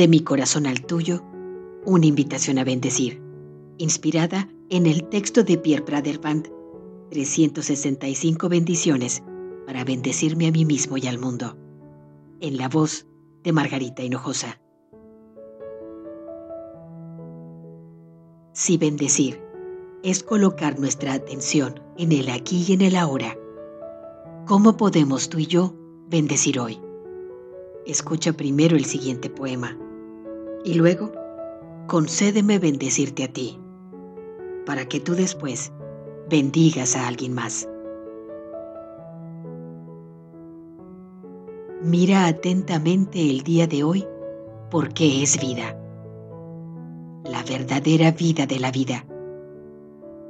De mi corazón al tuyo, una invitación a bendecir, inspirada en el texto de Pierre Praderband, 365 bendiciones para bendecirme a mí mismo y al mundo, en la voz de Margarita Hinojosa. Si bendecir es colocar nuestra atención en el aquí y en el ahora, ¿cómo podemos tú y yo bendecir hoy? Escucha primero el siguiente poema y luego concédeme bendecirte a ti, para que tú después bendigas a alguien más. Mira atentamente el día de hoy porque es vida, la verdadera vida de la vida.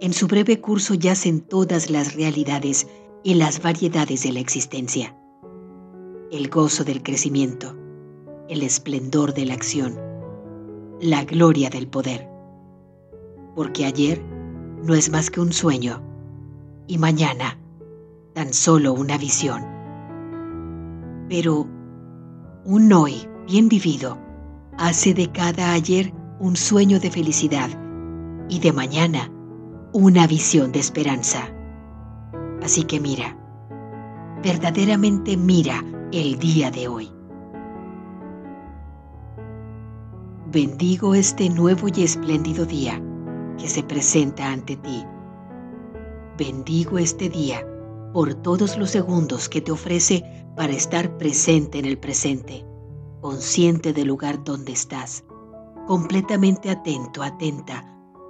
En su breve curso yacen todas las realidades y las variedades de la existencia el gozo del crecimiento, el esplendor de la acción, la gloria del poder. Porque ayer no es más que un sueño y mañana tan solo una visión. Pero un hoy bien vivido hace de cada ayer un sueño de felicidad y de mañana una visión de esperanza. Así que mira, verdaderamente mira el día de hoy. Bendigo este nuevo y espléndido día que se presenta ante ti. Bendigo este día por todos los segundos que te ofrece para estar presente en el presente, consciente del lugar donde estás, completamente atento, atenta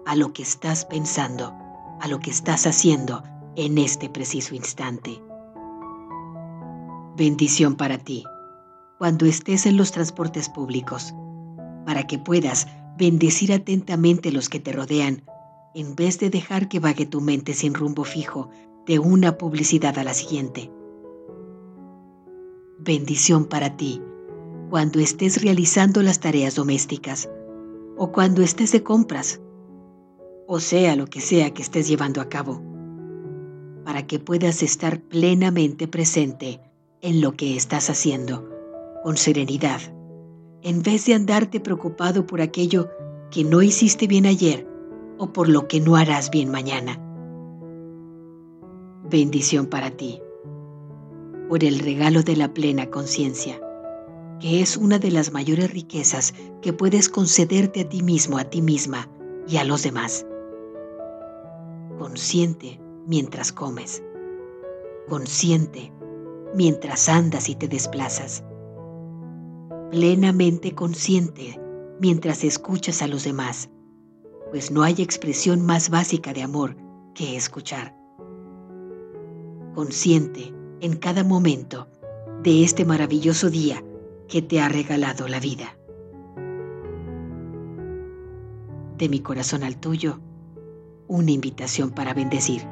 a lo que estás pensando, a lo que estás haciendo en este preciso instante bendición para ti cuando estés en los transportes públicos, para que puedas bendecir atentamente los que te rodean, en vez de dejar que vague tu mente sin rumbo fijo de una publicidad a la siguiente. Bendición para ti cuando estés realizando las tareas domésticas o cuando estés de compras, o sea lo que sea que estés llevando a cabo, para que puedas estar plenamente presente en lo que estás haciendo, con serenidad, en vez de andarte preocupado por aquello que no hiciste bien ayer o por lo que no harás bien mañana. Bendición para ti, por el regalo de la plena conciencia, que es una de las mayores riquezas que puedes concederte a ti mismo, a ti misma y a los demás. Consciente mientras comes, consciente mientras andas y te desplazas. Plenamente consciente mientras escuchas a los demás, pues no hay expresión más básica de amor que escuchar. Consciente en cada momento de este maravilloso día que te ha regalado la vida. De mi corazón al tuyo, una invitación para bendecir.